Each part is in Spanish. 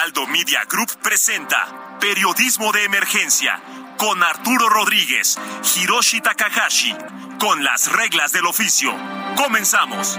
Heraldo Media Group presenta Periodismo de Emergencia con Arturo Rodríguez, Hiroshi Takahashi, con las reglas del oficio. Comenzamos.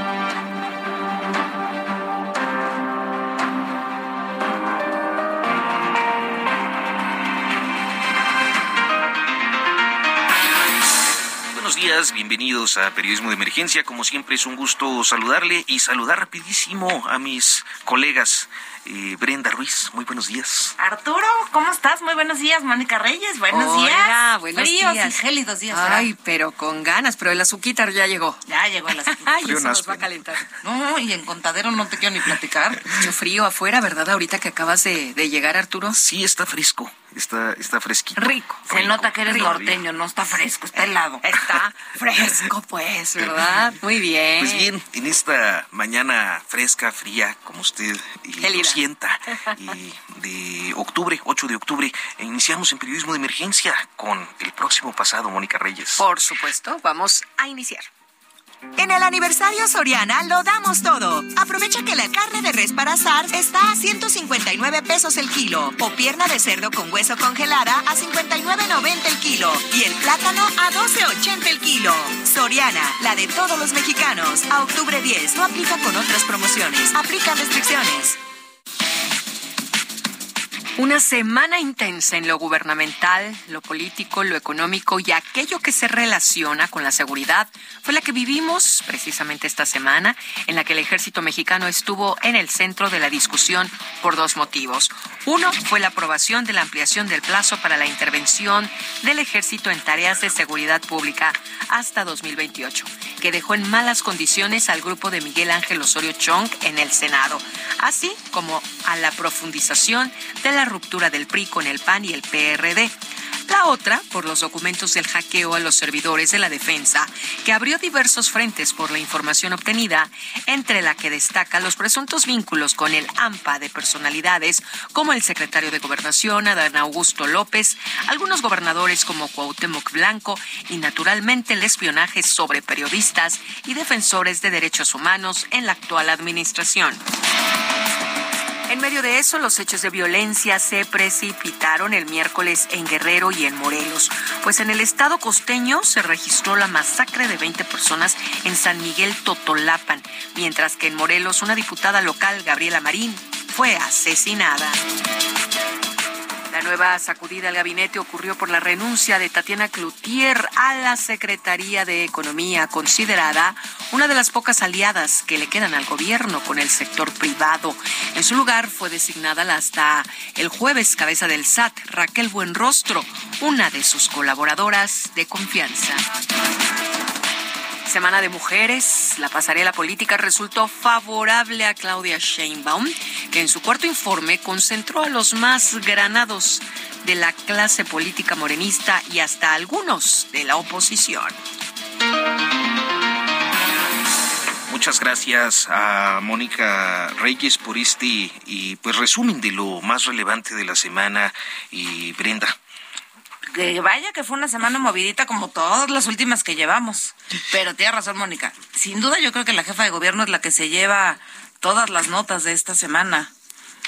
Días, bienvenidos a Periodismo de Emergencia. Como siempre es un gusto saludarle y saludar rapidísimo a mis colegas. Eh, Brenda Ruiz, muy buenos días. Arturo, ¿cómo estás? Muy buenos días, Mónica Reyes, buenos Hola, días. buenos Fríos días. y gélidos días. ¿verdad? Ay, pero con ganas, pero el azuquitar ya llegó. Ya llegó el asunto. Ay, eso nos va a calentar. No, y en Contadero no te quiero ni platicar. Mucho frío afuera, ¿verdad? Ahorita que acabas de, de llegar, Arturo. Sí, está fresco, está, está fresquito. Rico. Se Rico, nota que eres rico, norteño, no está fresco, está helado. Está fresco, pues, ¿verdad? Muy bien. Pues bien, en esta mañana fresca, fría, como usted eh, lo sienta, y de octubre, 8 de octubre, iniciamos en Periodismo de Emergencia con el próximo pasado, Mónica Reyes. Por supuesto, vamos a iniciar. En el aniversario Soriana lo damos todo. Aprovecha que la carne de res para asar está a 159 pesos el kilo o pierna de cerdo con hueso congelada a 59.90 el kilo y el plátano a 12.80 el kilo. Soriana, la de todos los mexicanos. A octubre 10 no aplica con otras promociones. Aplican restricciones. Una semana intensa en lo gubernamental, lo político, lo económico y aquello que se relaciona con la seguridad fue la que vivimos precisamente esta semana, en la que el ejército mexicano estuvo en el centro de la discusión por dos motivos. Uno fue la aprobación de la ampliación del plazo para la intervención del ejército en tareas de seguridad pública hasta 2028, que dejó en malas condiciones al grupo de Miguel Ángel Osorio Chong en el Senado, así como a la profundización de la ruptura del PRI con el PAN y el PRD. La otra, por los documentos del hackeo a los servidores de la defensa, que abrió diversos frentes por la información obtenida, entre la que destaca los presuntos vínculos con el AMPA de personalidades como el secretario de Gobernación, Adán Augusto López, algunos gobernadores como Cuauhtémoc Blanco y naturalmente el espionaje sobre periodistas y defensores de derechos humanos en la actual administración. En medio de eso, los hechos de violencia se precipitaron el miércoles en Guerrero y en Morelos, pues en el estado costeño se registró la masacre de 20 personas en San Miguel Totolapan, mientras que en Morelos una diputada local, Gabriela Marín, fue asesinada. La nueva sacudida al gabinete ocurrió por la renuncia de Tatiana Cloutier a la Secretaría de Economía, considerada una de las pocas aliadas que le quedan al gobierno con el sector privado. En su lugar fue designada hasta el jueves cabeza del SAT, Raquel Buenrostro, una de sus colaboradoras de confianza. Semana de Mujeres, la pasarela política resultó favorable a Claudia Sheinbaum, que en su cuarto informe concentró a los más granados de la clase política morenista y hasta algunos de la oposición. Muchas gracias a Mónica Reyes por este y pues resumen de lo más relevante de la semana y Brenda. Que vaya que fue una semana movidita como todas las últimas que llevamos. Pero tiene razón, Mónica. Sin duda yo creo que la jefa de gobierno es la que se lleva todas las notas de esta semana.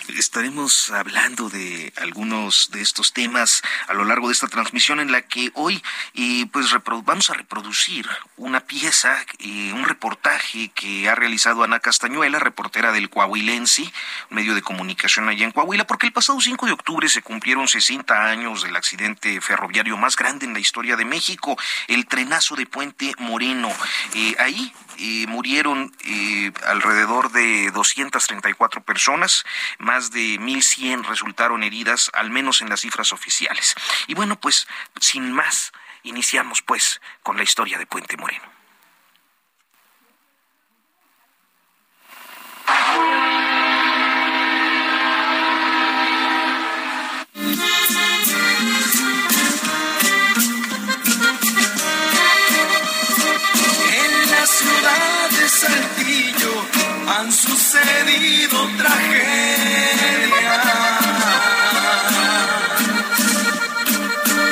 Estaremos hablando de algunos de estos temas a lo largo de esta transmisión en la que hoy eh, pues vamos a reproducir una pieza, eh, un reportaje que ha realizado Ana Castañuela, reportera del Coahuilense, un medio de comunicación allá en Coahuila, porque el pasado 5 de octubre se cumplieron 60 años del accidente ferroviario más grande en la historia de México, el trenazo de Puente Moreno. Eh, ahí eh, murieron eh, alrededor de 234 personas, más más de 1.100 resultaron heridas, al menos en las cifras oficiales. Y bueno, pues sin más, iniciamos pues con la historia de Puente Moreno. En las ciudades han sucedido tragedias.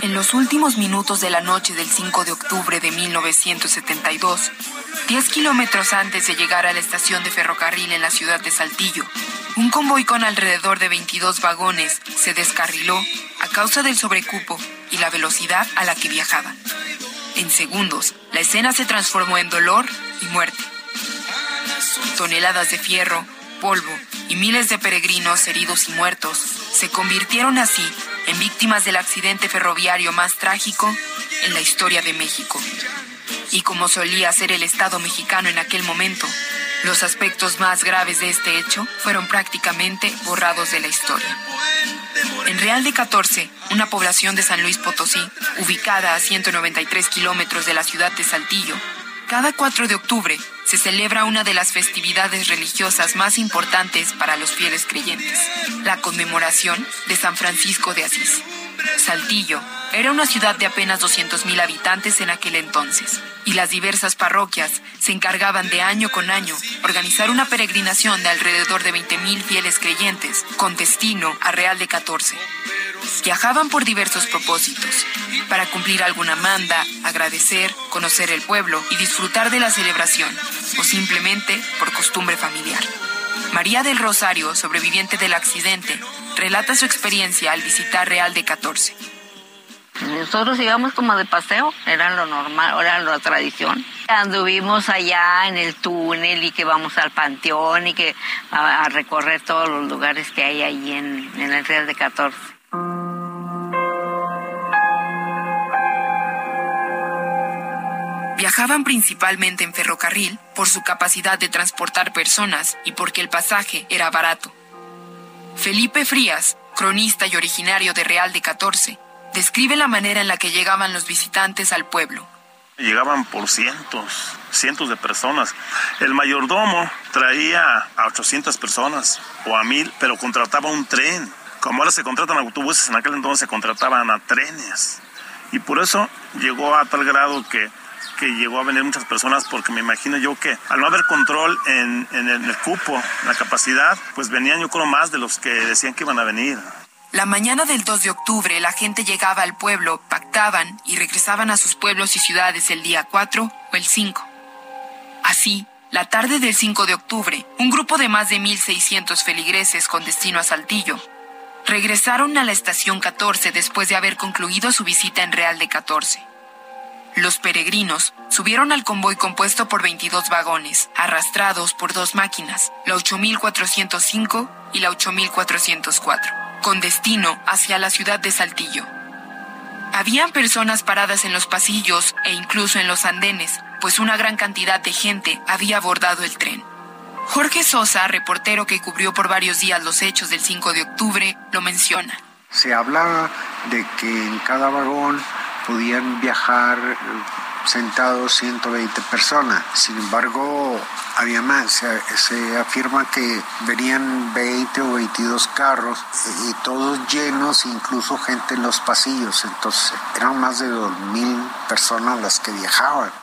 En los últimos minutos de la noche del 5 de octubre de 1972, 10 kilómetros antes de llegar a la estación de ferrocarril en la ciudad de Saltillo, un convoy con alrededor de 22 vagones se descarriló a causa del sobrecupo y la velocidad a la que viajaba. En segundos, la escena se transformó en dolor y muerte. Toneladas de fierro, polvo y miles de peregrinos heridos y muertos se convirtieron así en víctimas del accidente ferroviario más trágico en la historia de México. Y como solía ser el Estado mexicano en aquel momento, los aspectos más graves de este hecho fueron prácticamente borrados de la historia. En Real de 14, una población de San Luis Potosí, ubicada a 193 kilómetros de la ciudad de Saltillo, cada 4 de octubre se celebra una de las festividades religiosas más importantes para los fieles creyentes, la conmemoración de San Francisco de Asís. Saltillo era una ciudad de apenas 200.000 habitantes en aquel entonces, y las diversas parroquias se encargaban de año con año organizar una peregrinación de alrededor de 20.000 fieles creyentes con destino a Real de 14. Viajaban por diversos propósitos, para cumplir alguna manda, agradecer, conocer el pueblo y disfrutar de la celebración, o simplemente por costumbre familiar. María del Rosario, sobreviviente del accidente, relata su experiencia al visitar Real de 14. Nosotros íbamos como de paseo, era lo normal, era la tradición. Anduvimos allá en el túnel y que vamos al panteón y que a, recorrer todos los lugares que hay ahí en, en el Real de 14. Viajaban principalmente en ferrocarril por su capacidad de transportar personas y porque el pasaje era barato. Felipe Frías, cronista y originario de Real de 14, describe la manera en la que llegaban los visitantes al pueblo. Llegaban por cientos, cientos de personas. El mayordomo traía a 800 personas o a mil, pero contrataba un tren. Como ahora se contratan autobuses, en aquel entonces se contrataban a trenes. Y por eso llegó a tal grado que que llegó a venir muchas personas porque me imagino yo que al no haber control en, el, cupo, en la capacidad, pues venían yo creo más de los que decían que iban a venir. La mañana del 2 de octubre la gente llegaba al pueblo, pactaban y regresaban a sus pueblos y ciudades el día 4 o el 5. Así, la tarde del 5 de octubre, un grupo de más de 1.600 feligreses con destino a Saltillo regresaron a la estación 14 después de haber concluido su visita en Real de 14. Los peregrinos subieron al convoy compuesto por 22 vagones, arrastrados por dos máquinas, la 8405 y la 8404, con destino hacia la ciudad de Saltillo. Habían personas paradas en los pasillos e incluso en los andenes, pues una gran cantidad de gente había abordado el tren. Jorge Sosa, reportero que cubrió por varios días los hechos del 5 de octubre, lo menciona. Se hablaba de que en cada vagón podían viajar eh, sentados 120 personas. Sin embargo, había más. Se, afirma que venían 20 o 22 carros y todos llenos, incluso gente en los pasillos. Entonces, eran más de 2.000 personas las que viajaban.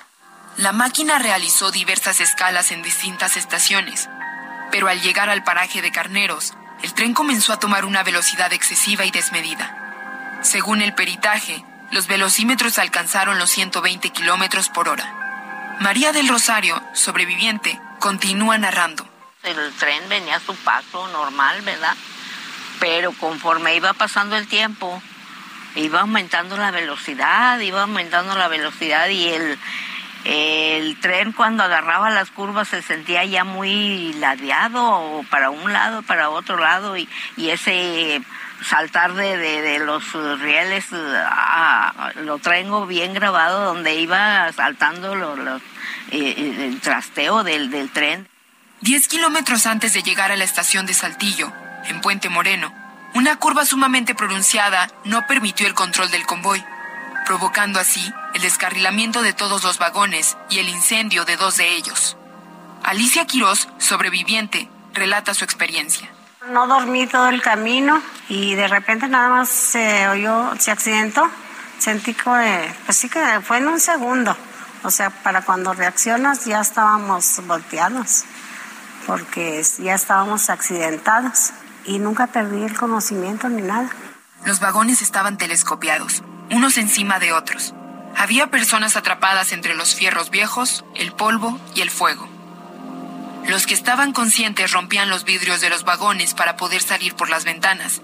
La máquina realizó diversas escalas en distintas estaciones, pero al llegar al paraje de Carneros, el tren comenzó a tomar una velocidad excesiva y desmedida. Según el peritaje, los velocímetros alcanzaron los 120 kilómetros por hora. María del Rosario, sobreviviente, continúa narrando. El tren venía a su paso normal, ¿verdad? Pero conforme iba pasando el tiempo, iba aumentando la velocidad, iba aumentando la velocidad y el, el tren cuando agarraba las curvas se sentía ya muy ladeado, para un lado, para otro lado, y, ese saltar de, de, los rieles, lo traigo bien grabado donde iba saltando eh, eh, el trasteo del, del tren. Diez kilómetros antes de llegar a la estación de Saltillo, en Puente Moreno, una curva sumamente pronunciada no permitió el control del convoy, provocando así el descarrilamiento de todos los vagones y el incendio de dos de ellos. Alicia Quirós, sobreviviente, relata su experiencia. No dormí todo el camino y de repente nada más se oyó, se accidentó. Sentí que, pues sí que fue en un segundo. O sea, para cuando reaccionas ya estábamos volteados. porque ya estábamos accidentados y nunca perdí el conocimiento ni nada. Los vagones estaban telescopiados, unos encima de otros. Había personas atrapadas entre los fierros viejos, el polvo y el fuego. Los que estaban conscientes rompían los vidrios de los vagones para poder salir por las ventanas,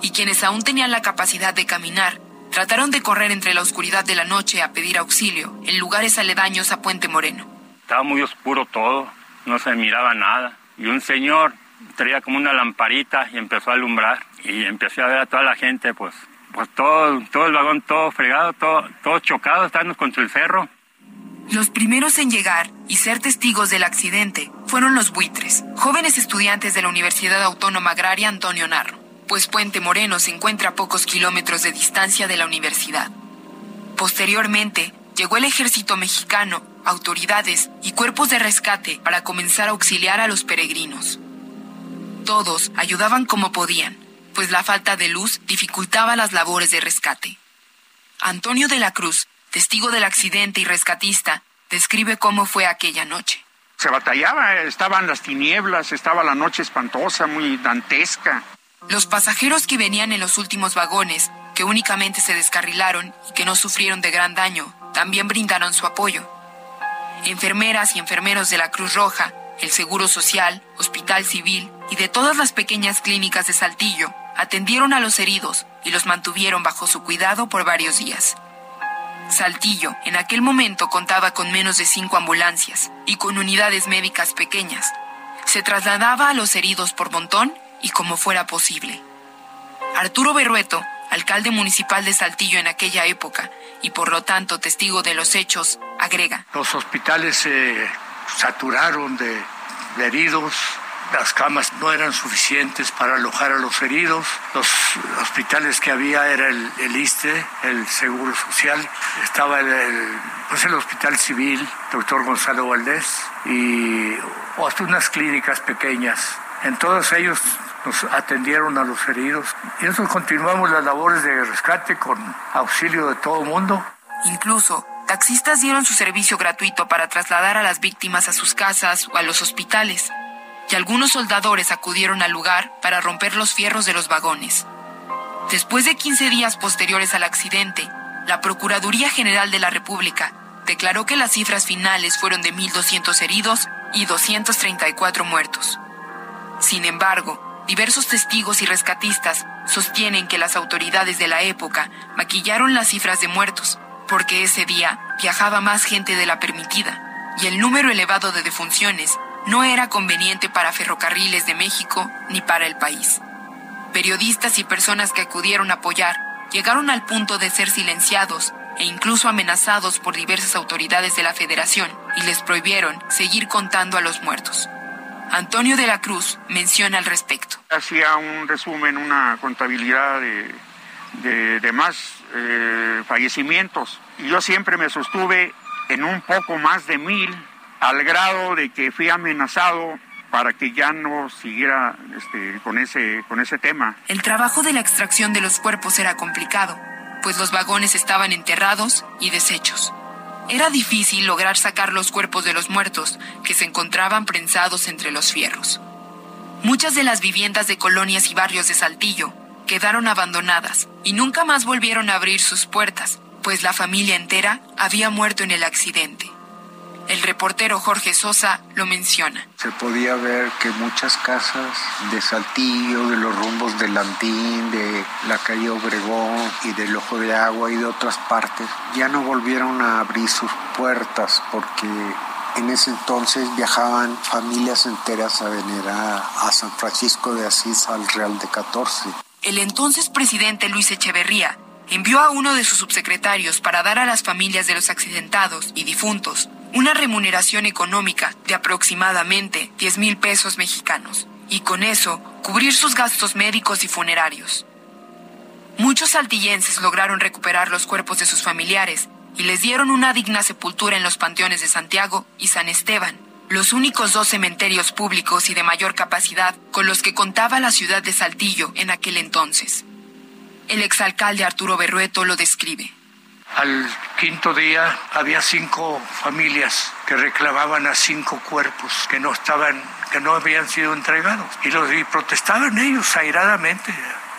y quienes aún tenían la capacidad de caminar trataron de correr entre la oscuridad de la noche a pedir auxilio en lugares aledaños a Puente Moreno. Estaba muy oscuro todo, no se miraba nada, y un señor traía como una lamparita y empezó a alumbrar, y empecé a ver a toda la gente, pues, pues todo, todo el vagón todo fregado, todo, todo chocado, estábamos contra el cerro. Los primeros en llegar y ser testigos del accidente fueron los buitres, jóvenes estudiantes de la Universidad Autónoma Agraria Antonio Narro, pues Puente Moreno se encuentra a pocos kilómetros de distancia de la universidad. Posteriormente, llegó el ejército mexicano, autoridades y cuerpos de rescate para comenzar a auxiliar a los peregrinos. Todos ayudaban como podían, pues la falta de luz dificultaba las labores de rescate. Antonio de la Cruz testigo del accidente y rescatista, describe cómo fue aquella noche. Se batallaba, estaban las tinieblas, estaba la noche espantosa, muy dantesca. Los pasajeros que venían en los últimos vagones, que únicamente se descarrilaron y que no sufrieron de gran daño, también brindaron su apoyo. Enfermeras y enfermeros de la Cruz Roja, el Seguro Social, Hospital Civil y de todas las pequeñas clínicas de Saltillo atendieron a los heridos y los mantuvieron bajo su cuidado por varios días. Saltillo en aquel momento contaba con menos de cinco ambulancias y con unidades médicas pequeñas. Se trasladaba a los heridos por montón y como fuera posible. Arturo Berrueto, alcalde municipal de Saltillo en aquella época y por lo tanto testigo de los hechos, agrega. Los hospitales se saturaron de, de heridos, las camas no eran suficientes para alojar a los heridos. Los hospitales que había era el, el ISTE, el Seguro Social. Estaba el, pues el Hospital Civil, doctor Gonzalo Valdés, y hasta unas clínicas pequeñas. En todos ellos nos atendieron a los heridos. Y nosotros continuamos las labores de rescate con auxilio de todo el mundo. Incluso taxistas dieron su servicio gratuito para trasladar a las víctimas a sus casas o a los hospitales y algunos soldadores acudieron al lugar para romper los fierros de los vagones. Después de 15 días posteriores al accidente, la Procuraduría General de la República declaró que las cifras finales fueron de 1.200 heridos y 234 muertos. Sin embargo, diversos testigos y rescatistas sostienen que las autoridades de la época maquillaron las cifras de muertos, porque ese día viajaba más gente de la permitida, y el número elevado de defunciones no era conveniente para Ferrocarriles de México ni para el país. Periodistas y personas que acudieron a apoyar llegaron al punto de ser silenciados e incluso amenazados por diversas autoridades de la Federación y les prohibieron seguir contando a los muertos. Antonio de la Cruz menciona al respecto. Hacía un resumen, una contabilidad de, más eh, fallecimientos. Y yo siempre me sostuve en un poco más de mil al grado de que fui amenazado para que ya no siguiera este, con, ese, con ese tema. El trabajo de la extracción de los cuerpos era complicado, pues los vagones estaban enterrados y deshechos. Era difícil lograr sacar los cuerpos de los muertos que se encontraban prensados entre los fierros. Muchas de las viviendas de colonias y barrios de Saltillo quedaron abandonadas y nunca más volvieron a abrir sus puertas, pues la familia entera había muerto en el accidente. El reportero Jorge Sosa lo menciona. Se podía ver que muchas casas de Saltillo, de los rumbos de Landín, de la calle Obregón y del Ojo de Agua y de otras partes, ya no volvieron a abrir sus puertas porque en ese entonces viajaban familias enteras a venerar a San Francisco de Asís al Real de 14. El entonces presidente Luis Echeverría envió a uno de sus subsecretarios para dar a las familias de los accidentados y difuntos una remuneración económica de aproximadamente 10 mil pesos mexicanos y con eso cubrir sus gastos médicos y funerarios. Muchos saltillenses lograron recuperar los cuerpos de sus familiares y les dieron una digna sepultura en los panteones de Santiago y San Esteban, los únicos dos cementerios públicos y de mayor capacidad con los que contaba la ciudad de Saltillo en aquel entonces. El exalcalde Arturo Berrueto lo describe. Al quinto día había cinco familias que reclamaban a cinco cuerpos que no estaban, que no habían sido entregados y los protestaban ellos airadamente.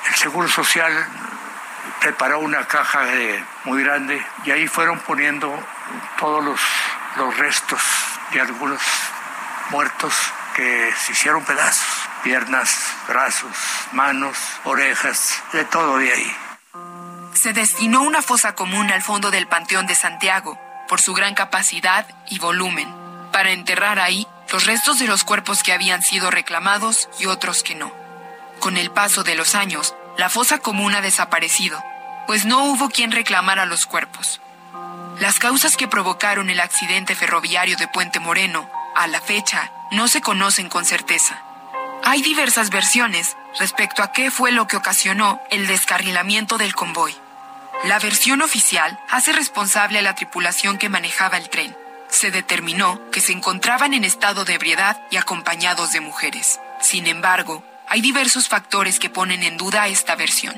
El Seguro Social preparó una caja muy grande y ahí fueron poniendo todos los, los restos de algunos muertos que se hicieron pedazos, piernas, brazos, manos, orejas, de todo de ahí. Se destinó una fosa común al fondo del Panteón de Santiago, por su gran capacidad y volumen, para enterrar ahí los restos de los cuerpos que habían sido reclamados y otros que no. Con el paso de los años, la fosa común ha desaparecido, pues no hubo quien reclamara los cuerpos. Las causas que provocaron el accidente ferroviario de Puente Moreno, a la fecha, no se conocen con certeza. Hay diversas versiones respecto a qué fue lo que ocasionó el descarrilamiento del convoy. La versión oficial hace responsable a la tripulación que manejaba el tren. Se determinó que se encontraban en estado de ebriedad y acompañados de mujeres. Sin embargo, hay diversos factores que ponen en duda esta versión,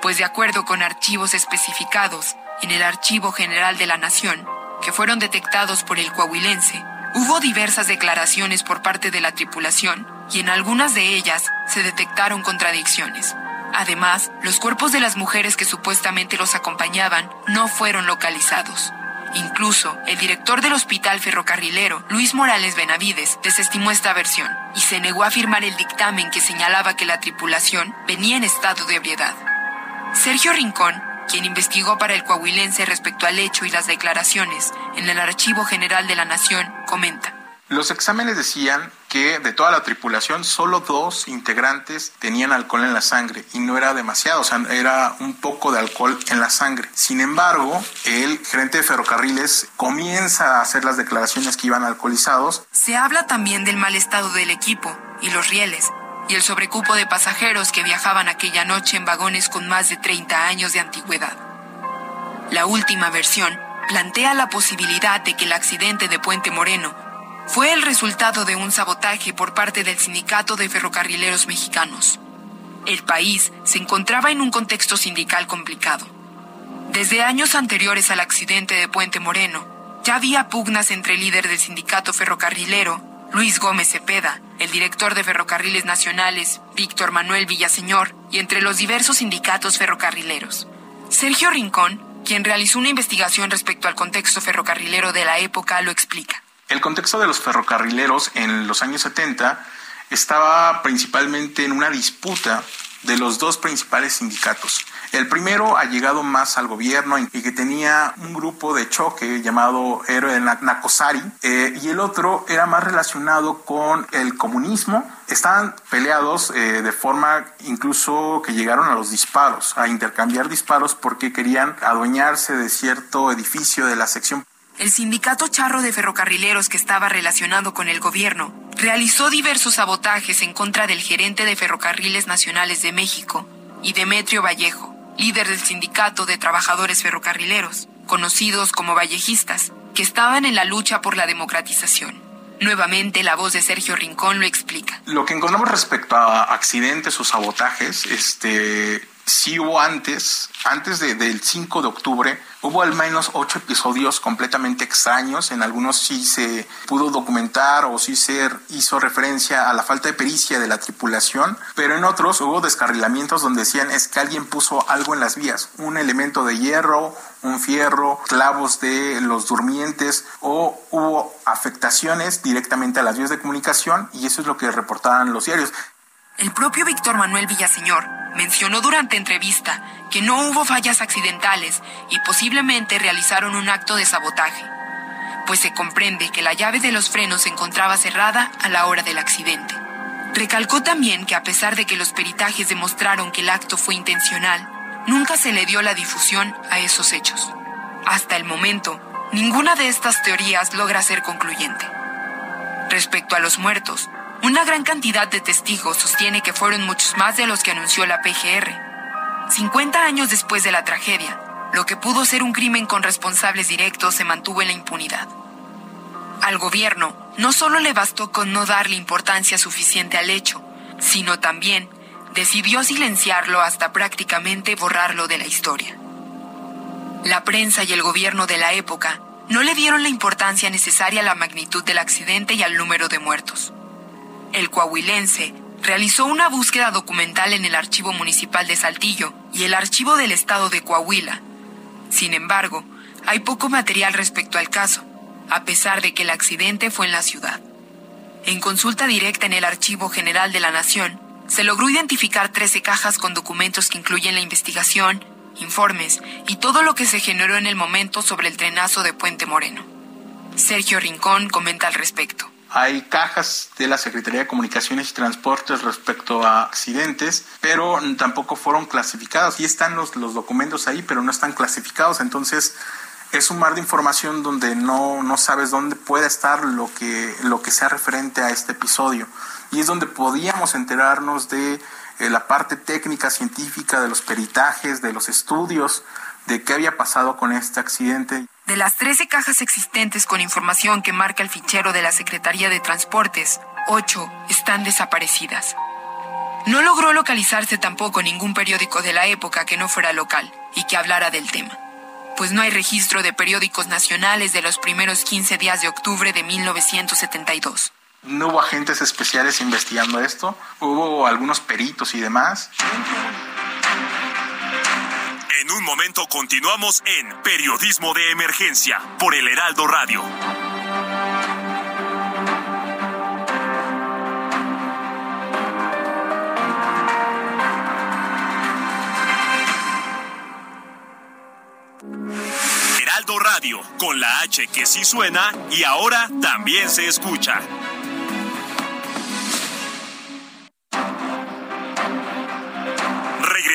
pues de acuerdo con archivos especificados en el Archivo General de la Nación, que fueron detectados por el coahuilense, hubo diversas declaraciones por parte de la tripulación y en algunas de ellas se detectaron contradicciones. Además, los cuerpos de las mujeres que supuestamente los acompañaban no fueron localizados. Incluso, el director del hospital ferrocarrilero, Luis Morales Benavides, desestimó esta versión y se negó a firmar el dictamen que señalaba que la tripulación venía en estado de ebriedad. Sergio Rincón, quien investigó para el coahuilense respecto al hecho y las declaraciones en el Archivo General de la Nación, comenta. Los exámenes decían de toda la tripulación solo dos integrantes tenían alcohol en la sangre y no era demasiado, o sea, era un poco de alcohol en la sangre. Sin embargo, el gerente de ferrocarriles comienza a hacer las declaraciones que iban alcoholizados. Se habla también del mal estado del equipo y los rieles y el sobrecupo de pasajeros que viajaban aquella noche en vagones con más de 30 años de antigüedad. La última versión plantea la posibilidad de que el accidente de Puente Moreno fue el resultado de un sabotaje por parte del Sindicato de Ferrocarrileros Mexicanos. El país se encontraba en un contexto sindical complicado. Desde años anteriores al accidente de Puente Moreno, ya había pugnas entre el líder del sindicato ferrocarrilero, Luis Gómez Cepeda, el director de Ferrocarriles Nacionales, Víctor Manuel Villaseñor, y entre los diversos sindicatos ferrocarrileros. Sergio Rincón, quien realizó una investigación respecto al contexto ferrocarrilero de la época, lo explica. El contexto de los ferrocarrileros en los años 70 estaba principalmente en una disputa de los dos principales sindicatos. El primero ha llegado más al gobierno y que tenía un grupo de choque llamado Héroe de Nacosari eh, y el otro era más relacionado con el comunismo. Estaban peleados eh, de forma incluso que llegaron a los disparos, a intercambiar disparos porque querían adueñarse de cierto edificio de la sección el sindicato charro de ferrocarrileros que estaba relacionado con el gobierno realizó diversos sabotajes en contra del gerente de Ferrocarriles Nacionales de México y Demetrio Vallejo, líder del sindicato de trabajadores ferrocarrileros, conocidos como vallejistas, que estaban en la lucha por la democratización. Nuevamente la voz de Sergio Rincón lo explica. Lo que encontramos respecto a accidentes o sabotajes, este, sí hubo antes, antes del 5 de octubre, hubo al menos ocho episodios completamente extraños. En algunos sí se pudo documentar o sí se hizo referencia a la falta de pericia de la tripulación, pero en otros hubo descarrilamientos donde decían es que alguien puso algo en las vías, un elemento de hierro, un fierro, clavos de los durmientes o hubo afectaciones directamente a las vías de comunicación y eso es lo que reportaban los diarios. El propio Víctor Manuel Villaseñor mencionó durante entrevista que no hubo fallas accidentales y posiblemente realizaron un acto de sabotaje, pues se comprende que la llave de los frenos se encontraba cerrada a la hora del accidente. Recalcó también que a pesar de que los peritajes demostraron que el acto fue intencional, nunca se le dio la difusión a esos hechos. Hasta el momento, ninguna de estas teorías logra ser concluyente. Respecto a los muertos, una gran cantidad de testigos sostiene que fueron muchos más de los que anunció la PGR. 50 años después de la tragedia, lo que pudo ser un crimen con responsables directos se mantuvo en la impunidad. Al gobierno no solo le bastó con no darle importancia suficiente al hecho, sino también decidió silenciarlo hasta prácticamente borrarlo de la historia. La prensa y el gobierno de la época no le dieron la importancia necesaria a la magnitud del accidente y al número de muertos. El coahuilense realizó una búsqueda documental en el Archivo Municipal de Saltillo y el Archivo del Estado de Coahuila. Sin embargo, hay poco material respecto al caso, a pesar de que el accidente fue en la ciudad. En consulta directa en el Archivo General de la Nación, se logró identificar 13 cajas con documentos que incluyen la investigación, informes y todo lo que se generó en el momento sobre el trenazo de Puente Moreno. Sergio Rincón comenta al respecto. Hay cajas de la Secretaría de Comunicaciones y Transportes respecto a accidentes, pero tampoco fueron clasificados. Y están los, los documentos ahí, pero no están clasificados. Entonces, es un mar de información donde no, no sabes dónde puede estar lo que, lo que sea referente a este episodio. Y es donde podíamos enterarnos de eh, la parte técnica, científica, de los peritajes, de los estudios, de qué había pasado con este accidente. De las 13 cajas existentes con información que marca el fichero de la Secretaría de Transportes, 8 están desaparecidas. No logró localizarse tampoco ningún periódico de la época que no fuera local y que hablara del tema, pues no hay registro de periódicos nacionales de los primeros 15 días de octubre de 1972. No hubo agentes especiales investigando esto, hubo algunos peritos y demás. En un momento continuamos en Periodismo de Emergencia por el Heraldo Radio. Heraldo Radio, con la H que sí suena y ahora también se escucha.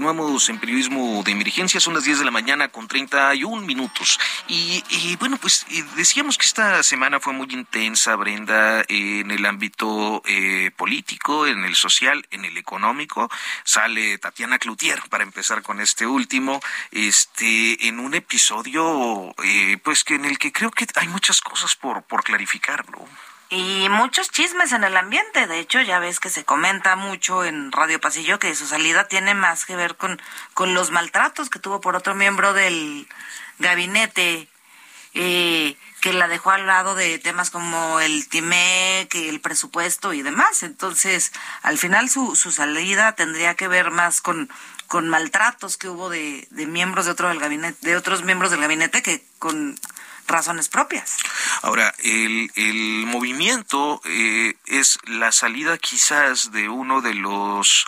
Continuamos en periodismo de emergencia, son las 10 de la mañana con 31 minutos. Y, bueno, pues decíamos que esta semana fue muy intensa, Brenda, en el ámbito eh, político, en el social, en el económico. Sale Tatiana Cloutier, para empezar con este último, este, en un episodio, eh, pues que en el que creo que hay muchas cosas por, por clarificar, ¿no? Y muchos chismes en el ambiente. De hecho, ya ves que se comenta mucho en Radio Pasillo que su salida tiene más que ver con, con los maltratos que tuvo por otro miembro del gabinete, eh, que la dejó al lado de temas como el TIMEC, el presupuesto y demás. Entonces, al final su, su salida tendría que ver más con, con maltratos que hubo de, de miembros de otro del gabinete, de otros miembros del gabinete que con razones propias. Ahora, el, el movimiento eh, es la salida quizás de uno de los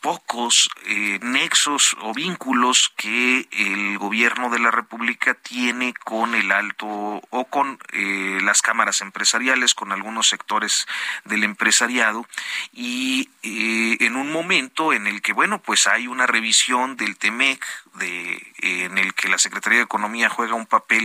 pocos eh, nexos o vínculos que el gobierno de la República tiene con el alto o con eh, las cámaras empresariales, con algunos sectores del empresariado y en un momento en el que bueno pues hay una revisión del Temec de en el que la Secretaría de Economía juega un papel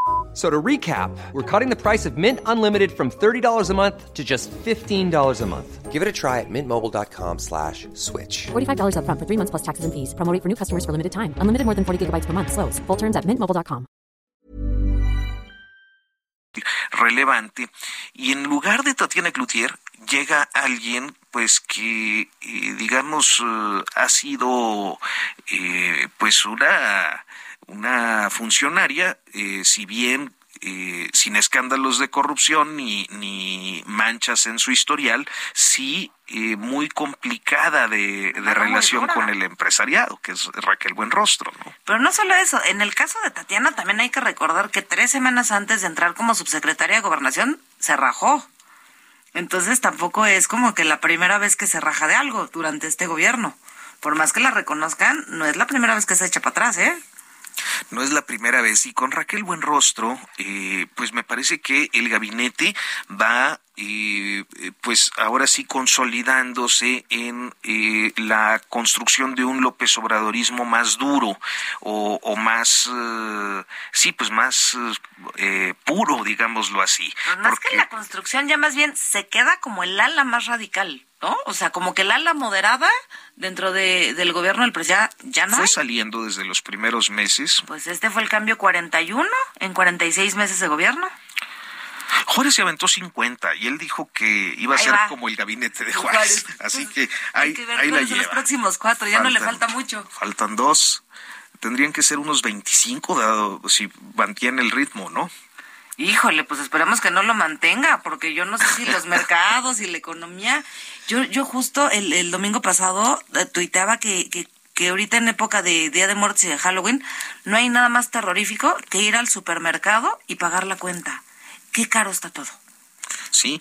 So to recap, we're cutting the price of Mint Unlimited from $30 a month to just $15 a month. Give it a try at mintmobile.com slash switch. $45 up front for three months plus taxes and fees. Promo rate for new customers for limited time. Unlimited more than 40 gigabytes per month. Slows. Full terms at mintmobile.com. relevante y en lugar de Tatiana Cloutier llega alguien pues que eh, digamos eh, ha sido eh, pues una una funcionaria eh, si bien eh, sin escándalos de corrupción ni, ni manchas en su historial, sí eh, muy complicada de, de relación con el empresariado, que es Raquel Buenrostro. ¿no? Pero no solo eso, en el caso de Tatiana también hay que recordar que tres semanas antes de entrar como subsecretaria de Gobernación se rajó. Entonces tampoco es como que la primera vez que se raja de algo durante este gobierno. Por más que la reconozcan, no es la primera vez que se echa para atrás, ¿eh? No es la primera vez y con Raquel Buenrostro, eh, pues me parece que el gabinete va eh, pues ahora sí consolidándose en eh, la construcción de un López Obradorismo más duro o, más, eh, sí, pues más puro, digámoslo así. Pues más que la construcción, ya más bien se queda como el ala más radical. ¿no? O sea, como que el ala moderada dentro de, del gobierno del presidente ya, no Fue saliendo desde los primeros meses. Pues este fue el cambio 41 en 46 meses de gobierno. Juárez se aventó 50 y él dijo que iba a ser como el gabinete de Juárez. Así que ahí, ahí la lleva. los próximos cuatro, ya no le falta mucho. Faltan dos. Tendrían que ser unos 25 dado, si mantiene el ritmo, ¿no? Híjole, pues esperemos que no lo mantenga, porque yo no sé si los mercados y la economía. Yo, yo justo el, el domingo pasado eh, tuiteaba que, que, que ahorita en época de Día de Muertos y de Halloween no hay nada más terrorífico que ir al supermercado y pagar la cuenta qué caro está todo. Sí,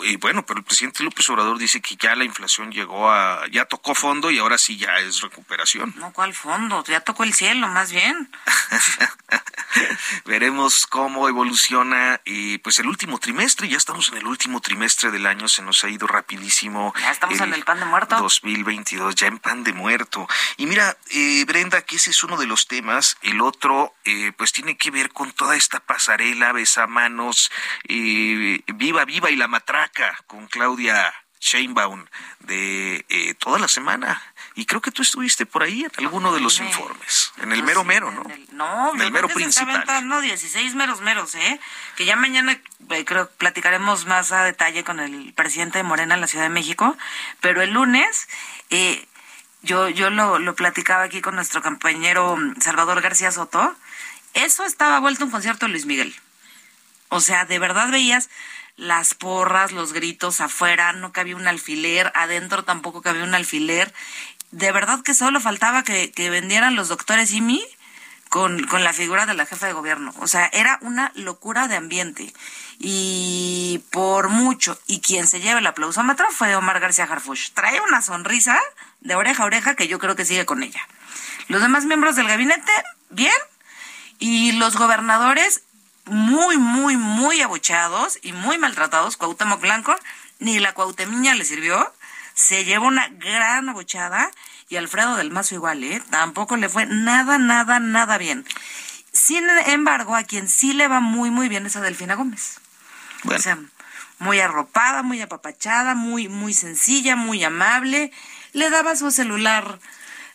y bueno, pero el presidente López Obrador dice que ya la inflación llegó a, ya tocó fondo y ahora sí ya es recuperación. No, ¿cuál fondo? Ya tocó el cielo, más bien. Veremos cómo evoluciona y pues el último trimestre, ya estamos en el último trimestre del año, se nos ha ido rapidísimo. Ya estamos en el pan de muerto. 2022, ya en pan de muerto. Y mira, eh, Brenda, que ese es uno de los temas, el otro eh, pues tiene que ver con toda esta pasarela, besamanos, eh, viva, viva y la matraca con Claudia Sheinbaum de eh, toda la semana. Y creo que tú estuviste por ahí en alguno de los informes, en el mero mero, ¿no? no, en el mero principal. No, 16 meros meros, ¿eh? Que ya mañana eh, creo platicaremos más a detalle con el presidente de Morena en la Ciudad de México, pero el lunes eh, yo yo lo, lo platicaba aquí con nuestro compañero Salvador García Soto. Eso estaba vuelto un concierto de Luis Miguel. O sea, de verdad veías las porras, los gritos afuera, no cabía un alfiler, adentro tampoco cabía un alfiler. De verdad que solo faltaba que, vendieran los doctores IMI con, con la figura de la jefa de gobierno. O sea, era una locura de ambiente. Y por mucho, y quien se lleva el aplausómetro fue Omar García Harfush. Trae una sonrisa de oreja a oreja que yo creo que sigue con ella. Los demás miembros del gabinete, bien. Y los gobernadores, muy, muy, muy abuchados y muy maltratados, Cuauhtémoc Blanco, ni la Cuauhtemiña le sirvió, se llevó una gran abuchada y Alfredo del Mazo igual, ¿eh? Tampoco le fue nada, nada, nada bien. Sin embargo, a quien sí le va muy, muy bien es a Delfina Gómez. O sea, muy arropada, muy apapachada, muy, muy sencilla, muy amable. Le daba su celular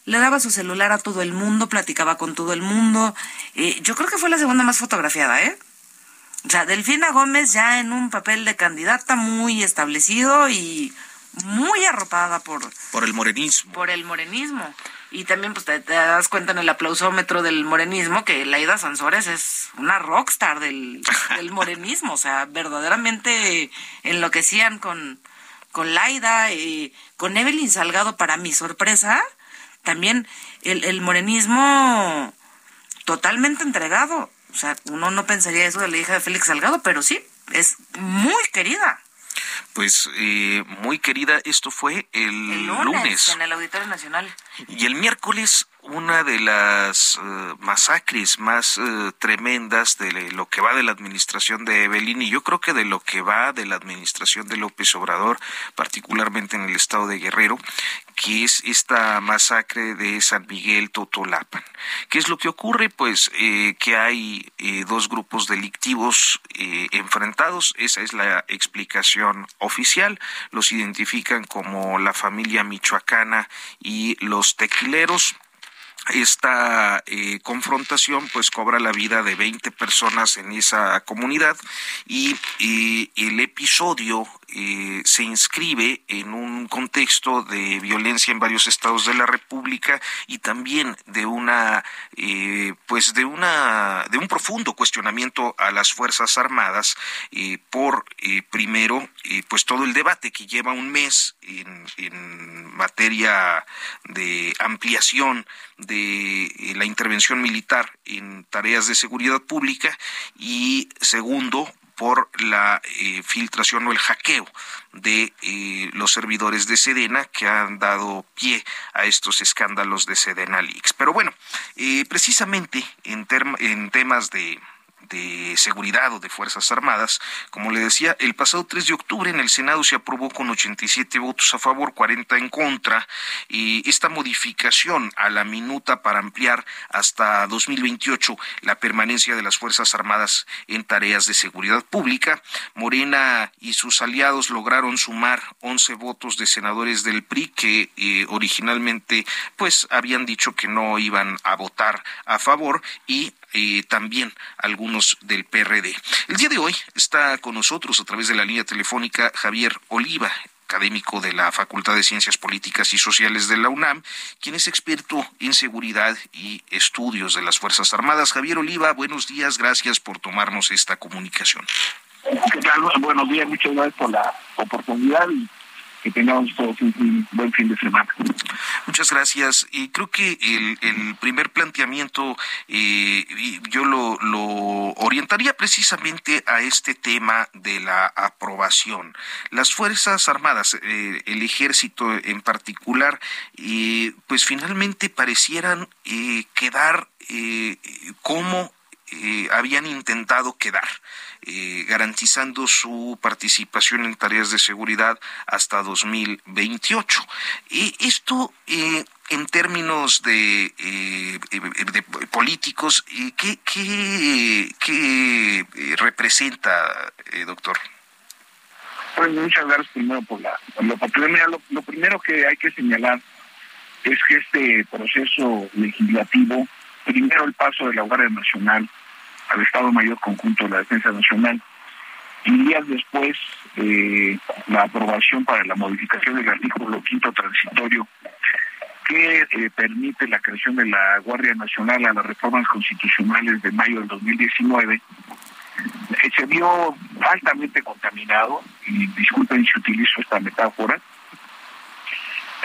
le daba su celular a todo el mundo, platicaba con todo el mundo. Eh, yo creo que fue la segunda más fotografiada, ¿eh? O sea, Delfina Gómez ya en un papel de candidata muy establecido y muy arropada por... Por el morenismo. Por el morenismo. Y también pues te, das cuenta en el aplausómetro del morenismo que Laida Sansores es una rockstar del, del morenismo. O sea, verdaderamente enloquecían con, con Laida, y con Evelyn Salgado para mi sorpresa también el, el morenismo totalmente entregado. O sea, uno no pensaría eso de la hija de Félix Salgado, pero sí, es muy querida. Pues eh, muy querida, esto fue el, lunes, En el Auditorio Nacional. Y el miércoles una de las eh, masacres más eh, tremendas de lo que va de la administración de Evelyn y yo creo que de lo que va de la administración de López Obrador, particularmente en el estado de Guerrero, que es esta masacre de San Miguel Totolapan. ¿Qué es lo que ocurre? Pues eh, que hay dos grupos delictivos enfrentados, esa es la explicación oficial, los identifican como la familia michoacana y los tequileros esta eh, confrontación pues cobra la vida de 20 personas en esa comunidad y el episodio eh, se inscribe en un contexto de violencia en varios estados de la República y también de una eh, pues de una de un profundo cuestionamiento a las fuerzas armadas por primero pues todo el debate que lleva un mes en, materia de ampliación de eh, la intervención militar en tareas de seguridad pública y segundo por la eh, filtración o el hackeo de eh, los servidores de Sedena que han dado pie a estos escándalos de Sedena Leaks. Pero bueno, precisamente en, en temas de de Seguridad o de Fuerzas Armadas. Como le decía, el pasado 3 de octubre en el Senado se aprobó con 87 votos a favor, 40 en contra, y esta modificación a la minuta para ampliar hasta 2028 la permanencia de las Fuerzas Armadas en tareas de seguridad pública. Morena y sus aliados lograron sumar 11 votos de senadores del PRI que eh, originalmente pues habían dicho que no iban a votar a favor y eh, también algunos del PRD. El día de hoy está con nosotros a través de la línea telefónica Javier Oliva, académico de la Facultad de Ciencias Políticas y Sociales de la UNAM, quien es experto en seguridad y estudios de las Fuerzas Armadas. Javier Oliva, buenos días, gracias por tomarnos esta comunicación. Buenos días, muchas gracias por la oportunidad y que tengamos todos un, buen fin de semana. Muchas gracias. Y creo que el, primer planteamiento eh, yo lo, lo, orientaría precisamente a este tema de la aprobación. Las Fuerzas Armadas, eh, el ejército en particular, eh, pues finalmente parecieran quedar como habían intentado quedar. Eh, garantizando su participación en tareas de seguridad hasta 2028. Y esto eh, en términos de, eh, de políticos, ¿qué, qué, qué representa, doctor? Pues muchas gracias primero por la, oportunidad. Lo, lo primero que hay que señalar es que este proceso legislativo, primero el paso de la Guardia Nacional al Estado Mayor Conjunto de la Defensa Nacional. Y días después, eh, la aprobación para la modificación del artículo quinto transitorio que eh, permite la creación de la Guardia Nacional a las reformas constitucionales de mayo del 2019, eh, se vio altamente contaminado, y disculpen si utilizo esta metáfora,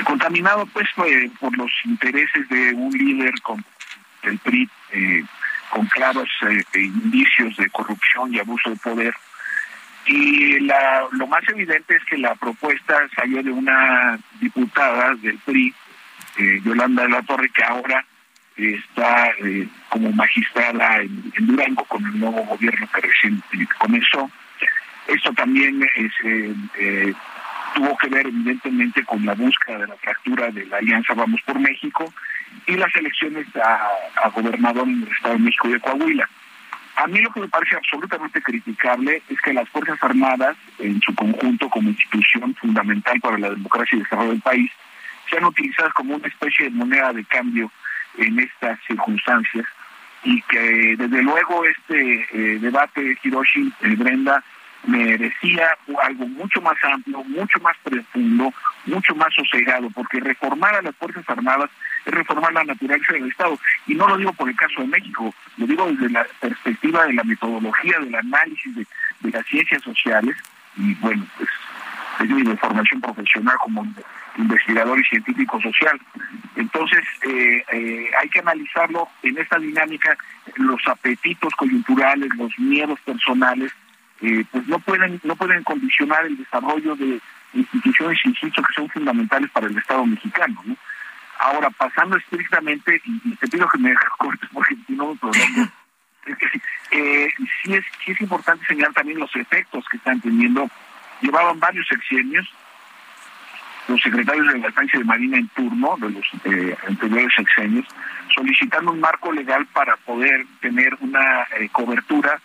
contaminado pues por los intereses de un líder con el PRI eh, con claros eh, indicios de corrupción y abuso de poder. Y la, lo más evidente es que la propuesta salió de una diputada del PRI, eh, Yolanda de la Torre, que ahora está eh, como magistrada en, Durango con el nuevo gobierno que recién comenzó. Esto también es, tuvo que ver evidentemente con la búsqueda de la fractura de la Alianza Vamos por México y las elecciones a, gobernador en el Estado de México y de Coahuila. A mí lo que me parece absolutamente criticable es que las Fuerzas Armadas, en su conjunto como institución fundamental para la democracia y desarrollo del país, sean utilizadas como una especie de moneda de cambio en estas circunstancias y que desde luego este eh, debate, Hiroshi, eh, Brenda, merecía algo mucho más amplio, mucho más profundo, mucho más sosegado, porque reformar a las Fuerzas Armadas es reformar la naturaleza del Estado. Y no lo digo por el caso de México, lo digo desde la perspectiva de la metodología, del análisis de, las ciencias sociales, y bueno, pues es mi formación profesional como investigador y científico social. Entonces, eh, eh, hay que analizarlo en esta dinámica, los apetitos coyunturales, los miedos personales, eh, pues no pueden no pueden condicionar el desarrollo de instituciones, insisto, que son fundamentales para el Estado mexicano. ¿no? Ahora, pasando estrictamente, y te pido que me cortes porque si no eh, sí, es, sí es importante señalar también los efectos que están teniendo. Llevaban varios sexenios los secretarios de la estancia de Marina en turno de los eh, anteriores sexenios, solicitando un marco legal para poder tener una eh, cobertura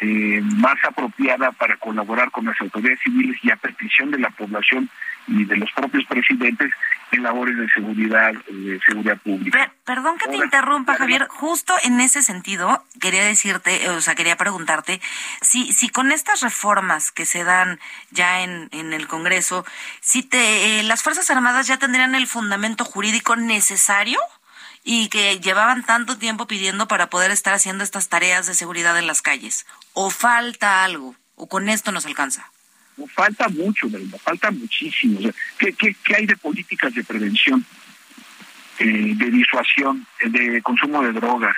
eh, más apropiada para colaborar con las autoridades civiles y a petición de la población y de los propios presidentes en labores de seguridad, de seguridad pública. perdón que te interrumpa, Javier. Justo en ese sentido, quería decirte, o sea, quería preguntarte si, si con estas reformas que se dan ya en, en el Congreso, si te, eh, las Fuerzas Armadas ya tendrían el fundamento jurídico necesario y que llevaban tanto tiempo pidiendo para poder estar haciendo estas tareas de seguridad en las calles? ¿O falta algo? ¿O con esto nos alcanza? Falta mucho, ¿verdad? Falta muchísimo. ¿qué, qué, hay de políticas de prevención? Eh, de disuasión, de consumo de drogas.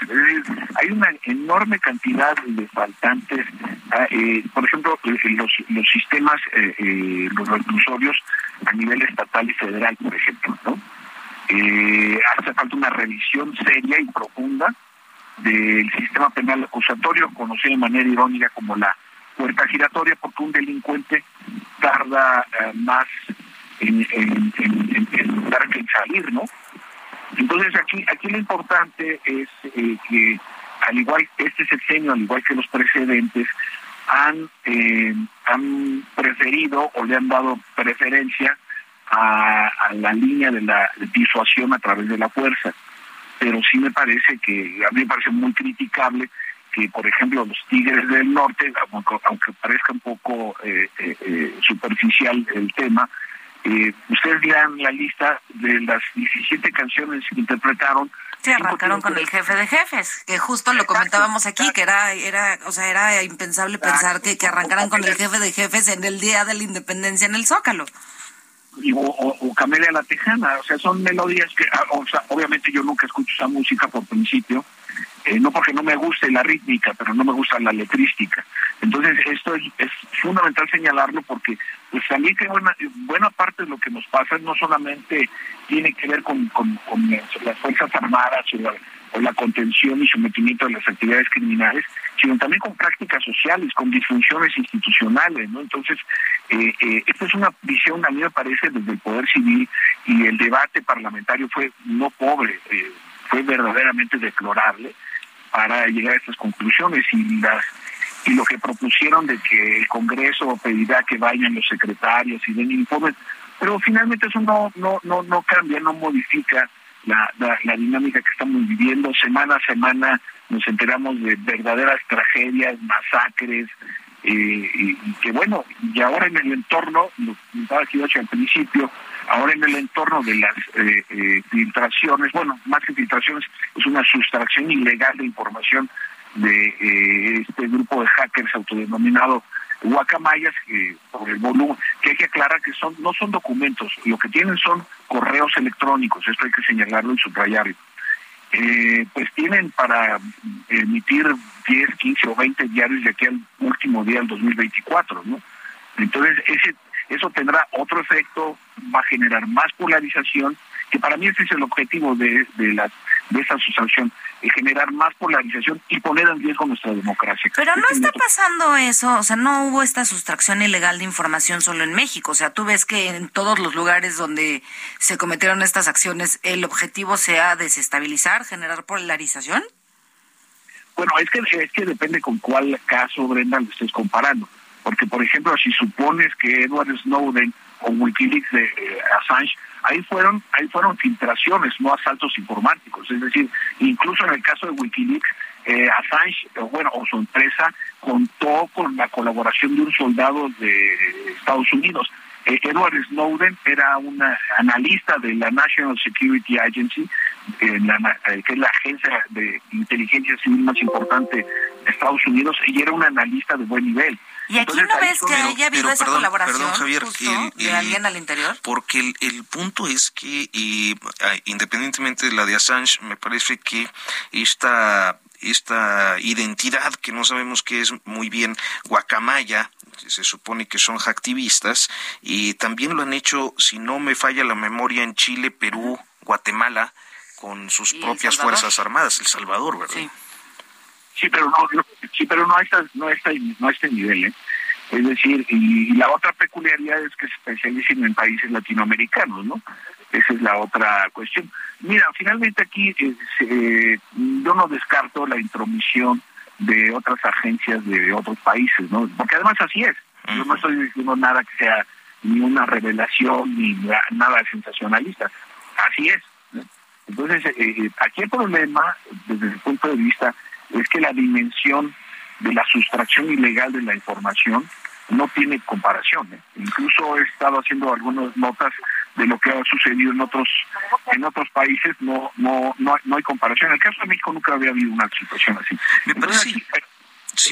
hay una enorme cantidad de faltantes. Ah, eh, por ejemplo, eh, los, los sistemas, los reclusorios a nivel estatal y federal, por ejemplo, ¿no? Eh, hace falta una revisión seria y profunda del sistema penal acusatorio, conocido de manera irónica como la puerta giratoria, porque un delincuente tarda eh, más en, en, en, en, dar que en salir, ¿no? Entonces aquí aquí lo importante es eh, que al igual este sexenio, al igual que los precedentes, han eh, han preferido o le han dado preferencia a, a la línea de la disuasión a través de la fuerza. Pero sí me parece que, a mí me parece muy criticable que, por ejemplo, los Tigres del Norte, aunque, aunque parezca un poco eh, eh, eh, superficial el tema, eh, ustedes lean la lista de las 17 canciones que interpretaron. Se arrancaron con el jefe de jefes, que justo lo comentábamos aquí, que era, era, o sea, era impensable pensar que, que arrancaran con el jefe de jefes en el día de la independencia en el Zócalo. O, o, Camelia la Tejana, o sea, son melodías que, ah, o sea, obviamente yo nunca escucho esa música por principio, eh, no porque no me guste la rítmica, pero no me gusta la letrística. Entonces, esto es, fundamental señalarlo porque pues también que buena, buena parte de lo que nos pasa no solamente tiene que ver con, con, con las Fuerzas Armadas o la, o la contención y sometimiento de las actividades criminales, sino también con prácticas sociales, con disfunciones institucionales, ¿no? Entonces, eh, eh, esta es una visión, a mí me parece, desde el Poder Civil y el debate parlamentario fue no pobre, eh, fue verdaderamente deplorable para llegar a estas conclusiones y las y lo que propusieron de que el Congreso pedirá que vayan los secretarios y den informes, pero finalmente eso no no no no cambia, no modifica la, la, dinámica que estamos viviendo. Semana a semana nos enteramos de verdaderas tragedias, masacres, eh, y, y, que bueno, y ahora en el entorno, lo comentaba aquí al principio, ahora en el entorno de las eh, eh, filtraciones, bueno, más que filtraciones, es una sustracción ilegal de información de eh, este grupo de hackers autodenominado guacamayas que por el volumen que hay que aclarar que son no son documentos lo que tienen son correos electrónicos esto hay que señalarlo y subrayarlo eh, pues tienen para emitir 10, 15 o 20 diarios de aquí al último día del 2024, ¿no? Entonces, ese eso tendrá otro efecto, va a generar más polarización, que para mí ese es el objetivo de, de, la, de esta generar más polarización y poner en riesgo nuestra democracia. Pero no está pasando eso, o sea, no hubo esta sustracción ilegal de información solo en México, o sea, tú ves que en todos los lugares donde se cometieron estas acciones, el objetivo sea desestabilizar, generar polarización. Bueno, es que, es que depende con cuál caso, Brenda, lo estés comparando. Porque, por ejemplo, si supones que Edward Snowden o Wikileaks de eh, Assange, ahí fueron, ahí fueron filtraciones, no asaltos informáticos. Es decir, incluso en el caso de Wikileaks, eh, Assange, o bueno, o su empresa, contó con la colaboración de un soldado de Estados Unidos. Eh, Edward Snowden era un analista de la National Security Agency, eh, la, eh, que es la agencia de inteligencia civil más importante de Estados Unidos, y era un analista de buen nivel. ¿Y aquí Entonces, no ves que pero, haya habido pero, esa perdón, colaboración perdón, Javier, justo el- de alguien al interior? Porque el, el punto es que, ah, independientemente de la de Assange, me parece que esta, esta identidad que no sabemos qué es muy bien, guacamaya, se supone que son hacktivistas, y también lo han hecho, si no me falla la memoria, en Chile, Perú, Guatemala, con sus Y propias. Fuerzas Armadas, El Salvador, ¿verdad? Sí, pero no, no- sí, pero no a, esta, no, a esta- no a este nivel. ¿eh? Es decir, y, y la otra peculiaridad es que se especializan en países latinoamericanos, ¿no? Esa es la otra cuestión. Mira, finalmente aquí eh, se- yo no descarto la intromisión de otras agencias de otros países, ¿no? Porque además así es. Yo no estoy diciendo nada que sea ni una revelación ni na- nada sensacionalista. Así es. ¿no? Entonces, eh, eh, aquí el problema, desde el punto de vista, es que la dimensión de la sustracción ilegal de la información no tiene comparación. ¿eh? Incluso he estado haciendo algunas notas de lo que ha sucedido en otros en otros países, no no no, no hay comparación. En el caso de México nunca había habido una situación así. Entonces, aquí,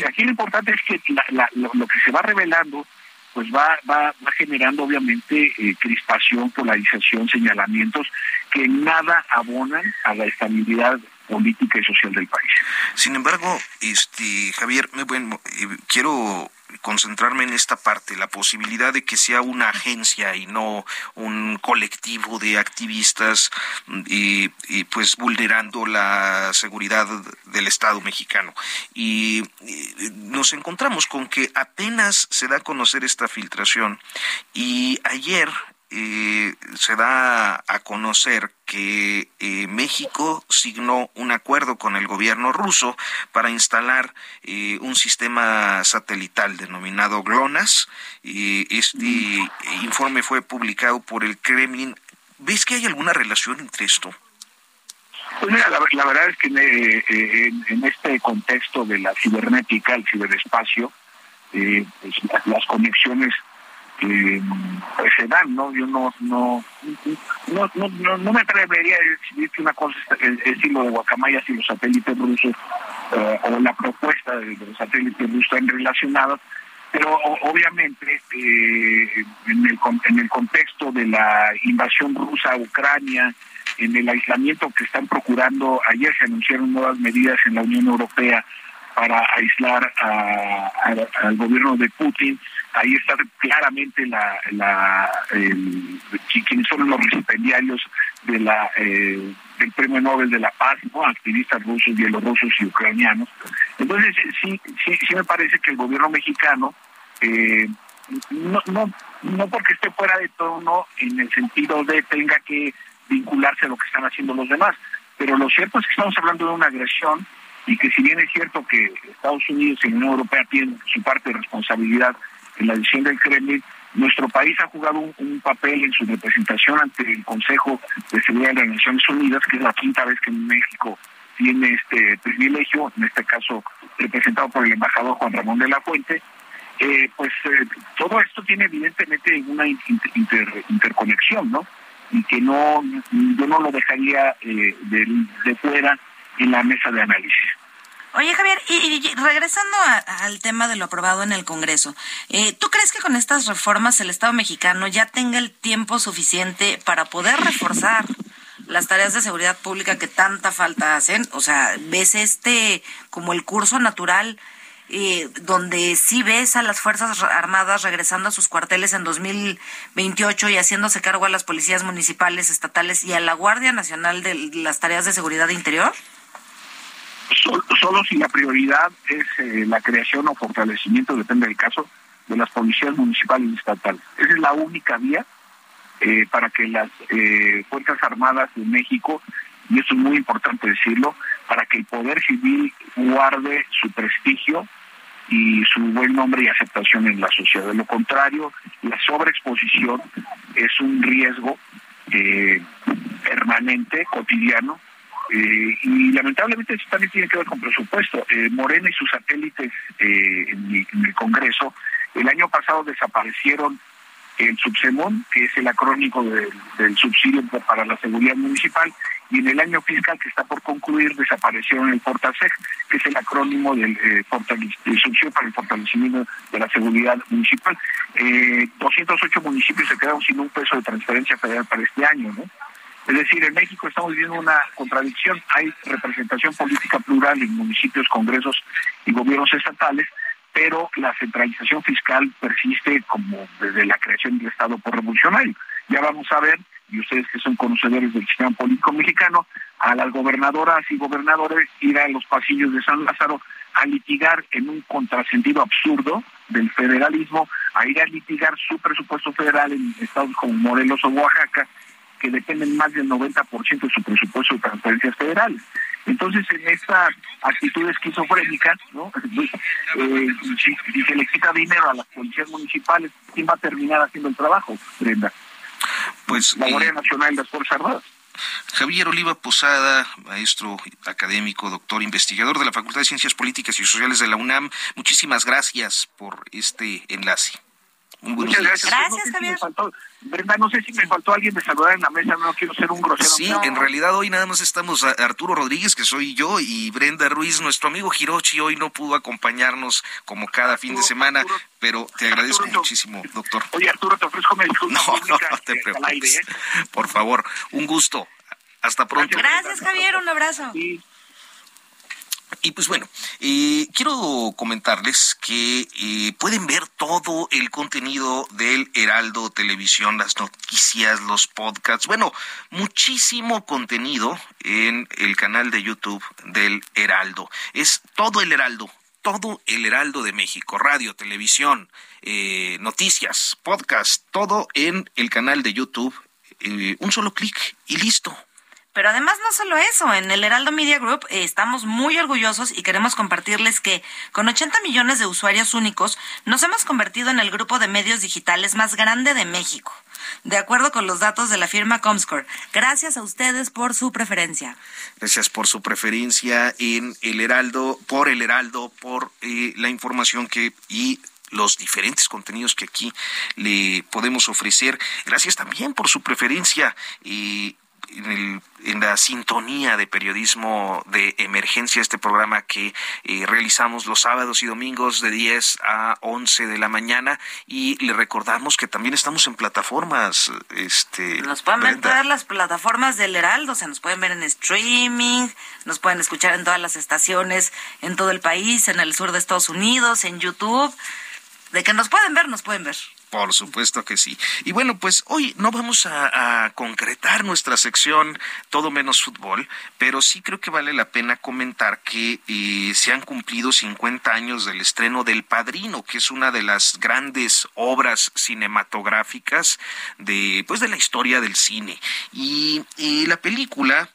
eh, aquí lo importante es que la- la- lo, lo que se va revelando pues va, va, va generando obviamente eh, crispación, polarización, señalamientos que nada abonan a la estabilidad política y social del país. Sin embargo, este Javier, bueno, eh, quiero concentrarme en esta parte, la posibilidad de que sea una agencia y no un colectivo de activistas y, pues vulnerando la seguridad del Estado mexicano. Y nos encontramos con que apenas se da a conocer esta filtración y ayer eh, se da a conocer que eh, México signó un acuerdo con el gobierno ruso para instalar eh, un sistema satelital denominado GLONASS. este informe fue publicado por el Kremlin. ¿Ves que hay alguna relación entre esto? Pues mira, la, verdad es que en, en, este contexto de la cibernética, el ciberespacio, pues, las conexiones pues se dan, ¿no? Yo no no no, no, no, me atrevería a decir que una cosa es el estilo de guacamayas y los satélites rusos eh, o la propuesta de, los satélites rusos están relacionados, pero obviamente eh, en, el, en el contexto de la invasión rusa a Ucrania, en el aislamiento que están procurando, ayer se anunciaron nuevas medidas en la Unión Europea para aislar al gobierno de Putin, ahí está claramente la, la quienes son los recipiendarios de la eh, del premio Nobel de la Paz, ¿no? activistas rusos, bielorrusos y ucranianos. Entonces sí, sí, sí me parece que el gobierno mexicano eh, no, no, no porque esté fuera de tono en el sentido de tenga que vincularse a lo que están haciendo los demás, pero lo cierto es que estamos hablando de una agresión y que si bien es cierto que Estados Unidos y la Unión Europea tienen su parte de responsabilidad en la decisión del Kremlin, nuestro país ha jugado un, papel en su representación ante el Consejo de Seguridad de las Naciones Unidas, que es la quinta vez que México tiene este privilegio, en este caso representado por el embajador Juan Ramón de la Fuente. Eh, pues eh, todo esto tiene evidentemente una interconexión, ¿no? Y que no, yo no lo dejaría eh, de fuera en la mesa de análisis. Oye, Javier, y, regresando al tema de lo aprobado en el Congreso, eh, ¿tú crees que con estas reformas el Estado mexicano ya tenga el tiempo suficiente para poder reforzar las tareas de seguridad pública que tanta falta hacen? O sea, ¿ves este como el curso natural eh, donde sí ves a las Fuerzas Armadas regresando a sus cuarteles en 2028 y haciéndose cargo a las policías municipales, estatales y a la Guardia Nacional de las tareas de seguridad interior? Solo, si la prioridad es eh, la creación o fortalecimiento, depende del caso, de las policías municipales y estatales. Esa es la única vía eh, para que las eh, Fuerzas Armadas de México, y esto es muy importante decirlo, para que el poder civil guarde su prestigio y su buen nombre y aceptación en la sociedad. De lo contrario, la sobreexposición es un riesgo permanente, cotidiano, eh, y lamentablemente eso también tiene que ver con presupuesto. Eh, Morena y sus satélites eh, en, el Congreso el año pasado desaparecieron el Subsemón, que es el acrónico del, subsidio para la seguridad municipal, y en el año fiscal que está por concluir desaparecieron el Fortaseg, que es el acrónimo del, subsidio para el fortalecimiento de la seguridad municipal. 208 municipios se quedaron sin un peso de transferencia federal para este año, ¿no? Es decir, en México estamos viviendo una contradicción. Hay representación política plural en municipios, congresos y gobiernos estatales, pero la centralización fiscal persiste como desde la creación del Estado por revolucionario. Ya vamos a ver, y ustedes que son conocedores del sistema político mexicano, a las gobernadoras y gobernadores ir a los pasillos de San Lázaro a litigar en un contrasentido absurdo del federalismo, a ir a litigar su presupuesto federal en estados como Morelos o Oaxaca, que dependen más del 90% de su presupuesto de transferencias federales. Entonces, en esta actitud esquizofrénica, ¿no? Eh, si, se le quita dinero a las policías municipales, ¿quién va a terminar haciendo el trabajo, Brenda? Pues, la Guardia eh, Nacional de las Fuerzas Armadas. Javier Oliva Posada, maestro académico, doctor investigador de la Facultad de Ciencias Políticas y Sociales de la UNAM, muchísimas gracias por este enlace. Muchas gracias. Gracias, Javier. Brenda, no sé si me faltó alguien de saludar en la mesa, no quiero ser un grosero. Sí, en realidad hoy nada más estamos Arturo Rodríguez, que soy yo, y Brenda Ruiz, nuestro amigo Hirochi, hoy no pudo acompañarnos como cada fin de semana, pero te agradezco muchísimo, doctor. Oye, Arturo, te ofrezco mi disculpa. No, no, no te preocupes. ¿eh? Por favor, un gusto. Hasta pronto. Gracias, Javier, un abrazo. Y pues bueno, eh, quiero comentarles que eh, pueden ver todo el contenido del Heraldo Televisión, las noticias, los podcasts, bueno, muchísimo contenido en el canal de YouTube del Heraldo. Es todo el Heraldo, todo el Heraldo de México, radio, televisión, eh, noticias, podcast, todo en el canal de YouTube. un solo clic y listo pero además no solo eso, en el Heraldo Media Group eh, estamos muy orgullosos y queremos compartirles que con 80 millones de usuarios únicos nos hemos convertido en el grupo de medios digitales más grande de México, de acuerdo con los datos de la firma Comscore. Gracias a ustedes por su preferencia. Gracias por su preferencia en el Heraldo, por el Heraldo, por eh, la información que y los diferentes contenidos que aquí le podemos ofrecer. Gracias también por su preferencia y en, la sintonía de periodismo de emergencia, este programa que eh, realizamos los sábados y domingos de 10 a 11 de la mañana y le recordamos que también estamos en plataformas. Este, nos pueden ver en todas las plataformas del Heraldo, o sea, nos pueden ver en streaming, nos pueden escuchar en todas las estaciones en todo el país, en el sur de Estados Unidos, en YouTube. De que nos pueden ver, nos pueden ver. Por supuesto que sí. Y bueno, pues hoy no vamos a, concretar nuestra sección todo menos fútbol, pero sí creo que vale la pena comentar que eh, se han cumplido 50 años del estreno del Padrino, que es una de las grandes obras cinematográficas de, pues, de la historia del cine. y la película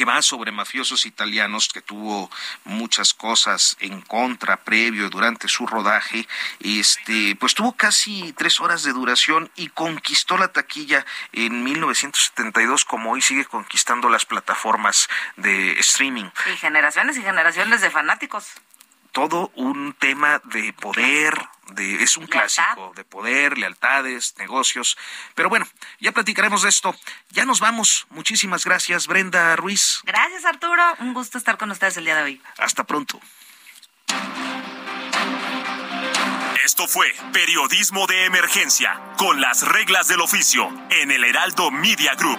que va sobre mafiosos italianos, que tuvo muchas cosas en contra previo durante su rodaje, este, pues tuvo casi tres horas de duración y conquistó la taquilla en 1972, como hoy sigue conquistando las plataformas de streaming. Y generaciones y generaciones de fanáticos todo un tema de poder, de, es un clásico de poder, lealtades, negocios. Pero bueno, ya platicaremos de esto. Ya nos vamos. Muchísimas gracias, Brenda Ruiz. Gracias, Arturo. Un gusto estar con ustedes el día de hoy. Hasta pronto. Esto fue Periodismo de Emergencia, con las reglas del oficio, en el Heraldo Media Group.